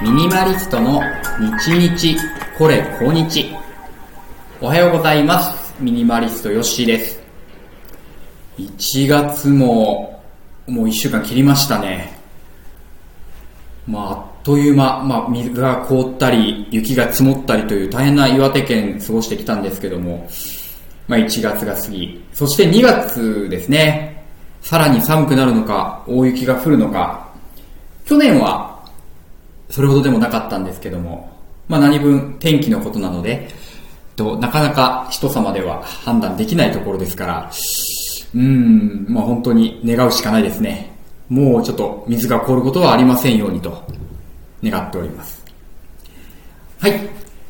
ミニマリストの日日これ今日。おはようございます。ミニマリストヨッシーです。1月ももう1週間切りましたね。まああっという間、まあ、水が凍ったり雪が積もったりという大変な岩手県過ごしてきたんですけども。まあ、1月が過ぎ。そして2月ですね。さらに寒くなるのか大雪が降るのか。去年はそれほどでもなかったんですけども、まあ何分天気のことなので、となかなか人様では判断できないところですから、うん、まあ本当に願うしかないですね。もうちょっと水が凍ることはありませんようにと願っております。はい。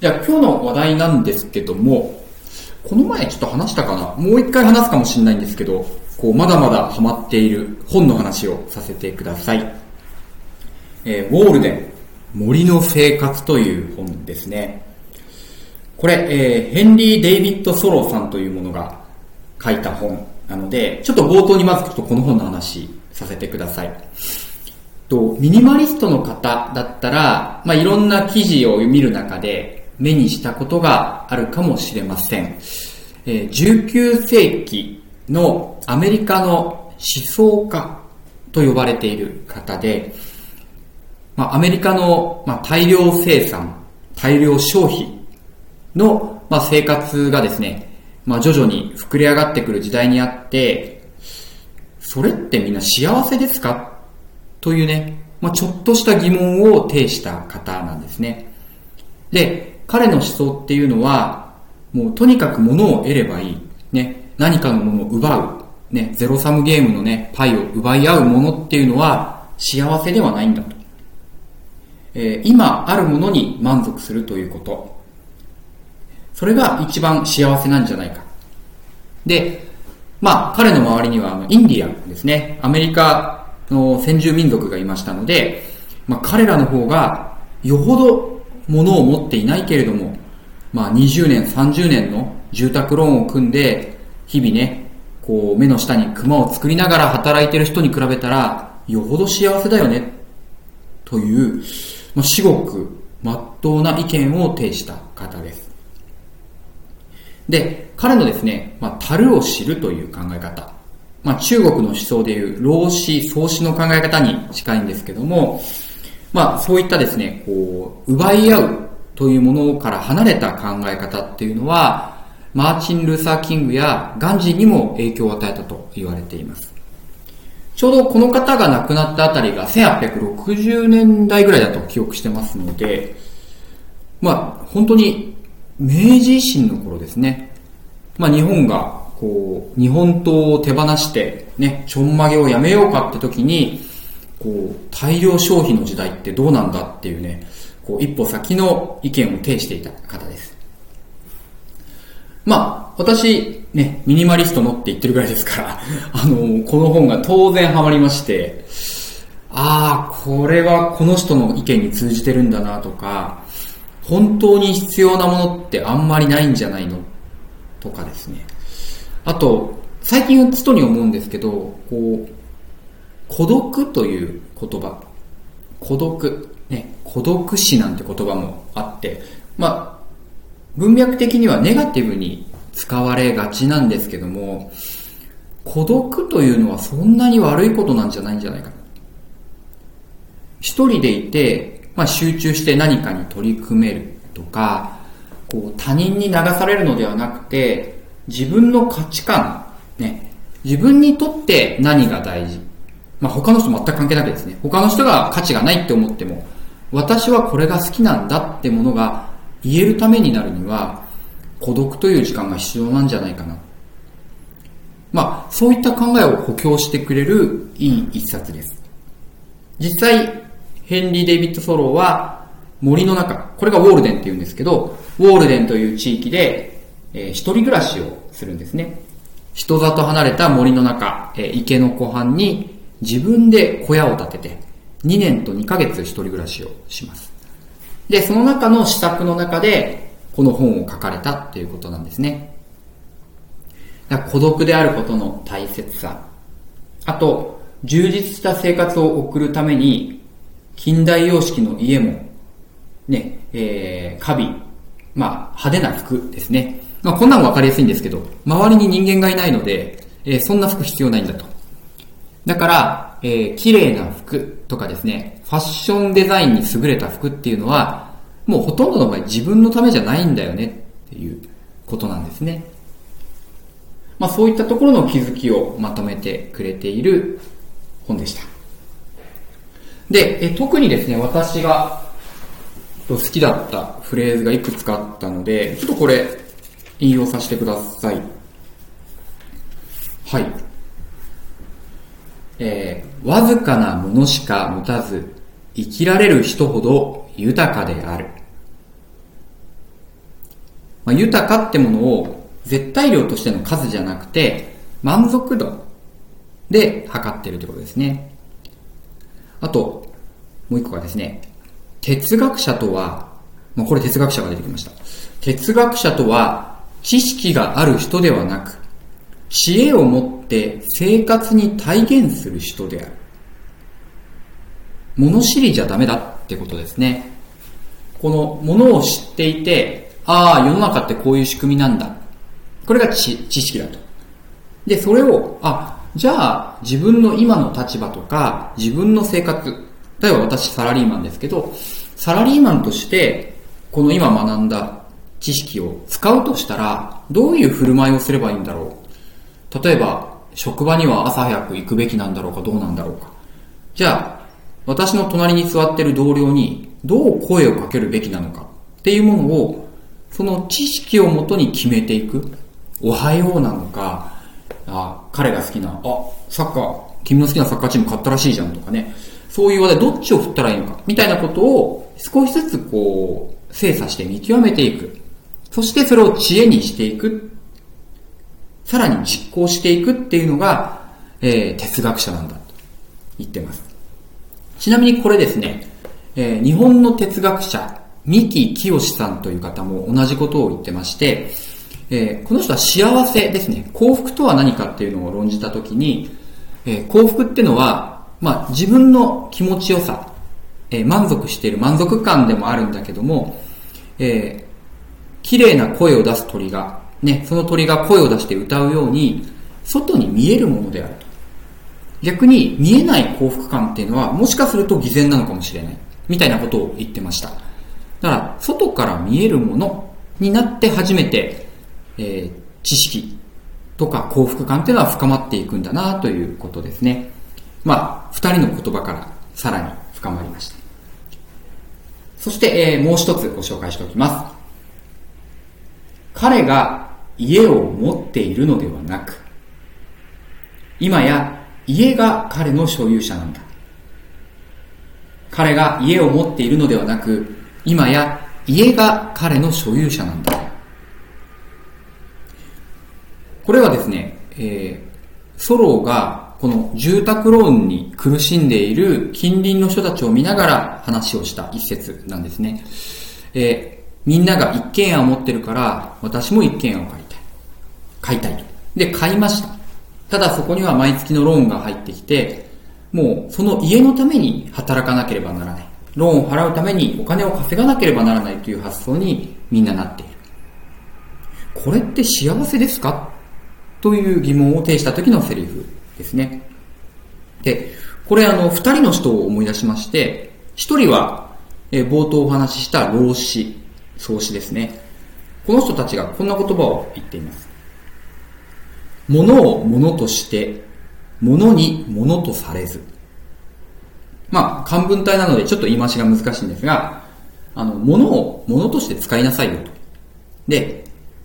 じゃあ今日の話題なんですけども、この前ちょっと話したかな？もう一回話すかもしれないんですけど、こうまだまだハマっている本の話をさせてください。えー、ウォールデン、森の生活という本ですね。これ、えー、ヘンリー・デイビッド・ソローさんというものが書いた本なので、ちょっと冒頭にまずこの本の話させてください。と、ミニマリストの方だったら、まあ、いろんな記事を見る中で目にしたことがあるかもしれません。えー、19世紀のアメリカの思想家と呼ばれている方で、まあ、アメリカの、まあ、大量生産、大量消費の、まあ、生活がですね、まあ、徐々に膨れ上がってくる時代にあって、それってみんな幸せですか？というね、まあ、ちょっとした疑問を呈した方なんですね。で、彼の思想っていうのは、もうとにかく物を得ればいい。ね、何かのものを奪う。ね、ゼロサムゲームのね、パイを奪い合うものっていうのは幸せではないんだと。えー、今あるものに満足するということ。それが一番幸せなんじゃないか。で、まあ、彼の周りには、インディアンですね。アメリカの先住民族がいましたので、まあ、彼らの方が、よほど物を持っていないけれども、まあ、20年、30年の住宅ローンを組んで、日々ね、こう、目の下に熊を作りながら働いてる人に比べたら、よほど幸せだよね、という、まあ、至極、まっとうな意見を呈した方です。で、彼のですね、まあ、樽を知るという考え方。まあ、中国の思想でいう老子、創始の考え方に近いんですけども、まあ、そういったですね、こう、奪い合うというものから離れた考え方っていうのは、マーチン・ルーサー・キングやガンジーにも影響を与えたと言われています。ちょうどこの方が亡くなったあたりが1860年代ぐらいだと記憶してますので、まあ、本当に明治維新の頃ですね。まあ、日本が、こう、日本刀を手放して、ね、ちょんまげをやめようかって時に、こう、大量消費の時代ってどうなんだっていうね、こう、一歩先の意見を呈していた方です。まあ、私、ね、ミニマリストのって言ってるぐらいですから、あの、この本が当然ハマりまして、ああ、これはこの人の意見に通じてるんだなとか、本当に必要なものってあんまりないんじゃないのとかですね。あと、最近打つとに思うんですけど、こう、孤独という言葉、孤独、ね、孤独死なんて言葉もあって、まあ、文脈的にはネガティブに使われがちなんですけども、孤独というのはそんなに悪いことなんじゃないんじゃないか。一人でいて、まあ、集中して何かに取り組めるとか、こう他人に流されるのではなくて、自分の価値観、ね、自分にとって何が大事。まあ、他の人全く関係なくですね、他の人が価値がないって思っても、私はこれが好きなんだってものが言えるためになるには、孤独という時間が必要なんじゃないかな。まあ、そういった考えを補強してくれるいい一冊です。実際、ヘンリー・デイビッド・ソローは森の中、これがウォールデンって言うんですけど、ウォールデンという地域で、えー、一人暮らしをするんですね。人里離れた森の中、えー、池の湖畔に自分で小屋を建てて、2年と2ヶ月一人暮らしをします。で、その中の思索の中で、この本を書かれたっていうことなんですね。孤独であることの大切さ。あと、充実した生活を送るために、近代様式の家もね、えー、カビ、まあ、派手な服ですね。まあ、こんなんわかりやすいんですけど、周りに人間がいないので、えー、そんな服必要ないんだと。だから、えー、綺麗な服とかですね、ファッションデザインに優れた服っていうのは、もうほとんどの場合自分のためじゃないんだよねっていうことなんですね。まあそういったところの気づきをまとめてくれている本でした。で、え特にですね、私が好きだったフレーズがいくつかあったので、ちょっとこれ引用させてください。はい。えー、わずかなものしか持たず、生きられる人ほど豊かである。まあ、豊かってものを絶対量としての数じゃなくて、満足度で測ってるってことですね。あと、もう一個がですね、哲学者とは、まあ、これ哲学者が出てきました。哲学者とは、知識がある人ではなく、知恵を持って生活に体現する人である。物知りじゃダメだってことですね。この物を知っていて、ああ、世の中ってこういう仕組みなんだ。これが知識だと。で、それを、あ、じゃあ自分の今の立場とか自分の生活、例えば私サラリーマンですけど、サラリーマンとしてこの今学んだ知識を使うとしたら、どういう振る舞いをすればいいんだろう。例えば、職場には朝早く行くべきなんだろうか、どうなんだろうか。じゃあ、私の隣に座ってる同僚にどう声をかけるべきなのかっていうものを、その知識をもとに決めていく。おはようなのか、あ、彼が好きな、あ、サッカー、君の好きなサッカーチーム買ったらしいじゃんとかね。そういう話題、どっちを振ったらいいのか、みたいなことを少しずつこう、精査して見極めていく。そしてそれを知恵にしていく。さらに実行していくっていうのが、えー、哲学者なんだと言ってます。ちなみにこれですね、えー、日本の哲学者、三木清さんという方も同じことを言ってまして、えー、この人は幸せですね。幸福とは何かっていうのを論じたときに、えー、幸福ってのは、まあ、自分の気持ちよさ、えー、満足している満足感でもあるんだけども、えー、綺麗な声を出す鳥が、ね、その鳥が声を出して歌うように、外に見えるものである。逆に見えない幸福感っていうのはもしかすると偽善なのかもしれない。みたいなことを言ってました。だから、外から見えるものになって初めて、えー、知識とか幸福感っていうのは深まっていくんだなということですね。まあ、二人の言葉からさらに深まりました。そして、えー、もう一つご紹介しておきます。彼が家を持っているのではなく、今や家が彼の所有者なんだ。彼が家を持っているのではなく、今や家が彼の所有者なんだ。これはですね、えー、ソローがこの住宅ローンに苦しんでいる近隣の人たちを見ながら話をした一節なんですね。えー、みんなが一軒家を持ってるから、私も一軒家を買いたい。買いたい。で、買いました。ただそこには毎月のローンが入ってきて、もうその家のために働かなければならない。ローンを払うためにお金を稼がなければならないという発想にみんななっている。これって幸せですか？という疑問を呈した時のセリフですね。で、これあの、二人の人を思い出しまして、一人は、え冒頭お話しした老子、創子ですね。この人たちがこんな言葉を言っています。物を物として、物に物とされず。まあ、漢文体なのでちょっと言い回しが難しいんですが、あの、物を物として使いなさいよと。で、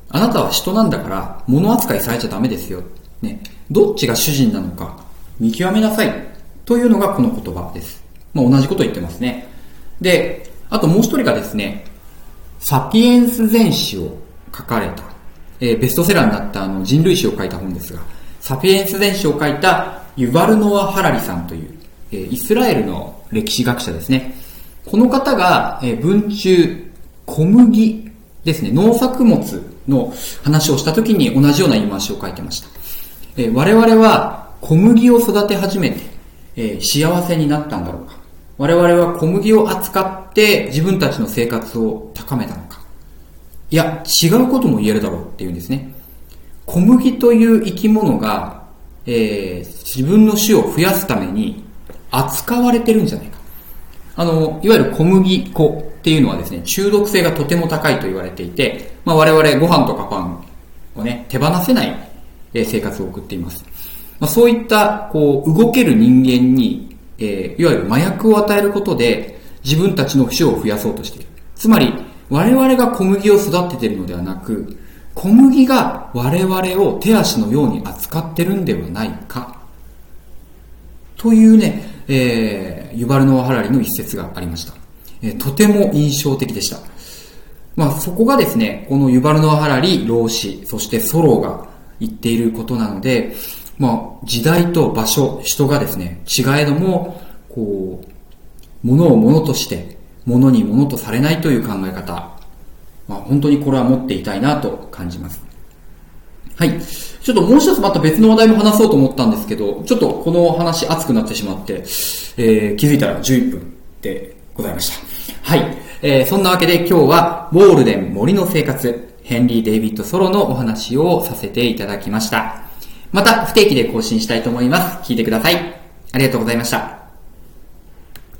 あなたは人なんだから、物扱いされちゃダメですよ。ね。どっちが主人なのか、見極めなさい。というのがこの言葉です。まあ、同じこと言ってますね。で、あともう一人がですね、サピエンス全史を書かれたえー、ベストセラーになったあの人類史を書いた本ですが、サピエンス伝史を書いたユバルノア・ハラリさんという、えー、イスラエルの歴史学者ですね。この方が、えー、文中、小麦ですね、農作物の話をした時に同じような言い回しを書いてました。えー、我々は小麦を育て始めて、えー、幸せになったんだろうか。我々は小麦を扱って自分たちの生活を高めたのか。いや、違うことも言えるだろうっていうんですね。小麦という生き物が、えー、自分の種を増やすために扱われてるんじゃないか。あの、いわゆる小麦粉っていうのはですね、中毒性がとても高いと言われていて、まあ我々ご飯とかパンをね、手放せない生活を送っています。まあ、そういった、こう、動ける人間に、えー、いわゆる麻薬を与えることで、自分たちの種を増やそうとしている。つまり、我々が小麦を育ててるのではなく、小麦が我々を手足のように扱ってるんではないか。というね、えー、ユバルノワハラリの一節がありました。えー、とても印象的でした。まあそこがですね、このユバルノワハラリ、老子、そしてソローが言っていることなので、まあ時代と場所、人がですね、違えども、こう、物を物として、物に物とされないという考え方、まあ本当にこれは持っていたいなと感じます。はい。ちょっともう一つまた別の話題も話そうと思ったんですけど、ちょっとこの話熱くなってしまって、えー、気づいたら11分でございました。はい。えー、そんなわけで今日は、ウォールデン森の生活、ヘンリー・デイビッド・ソロのお話をさせていただきました。また不定期で更新したいと思います。聞いてください。ありがとうございました。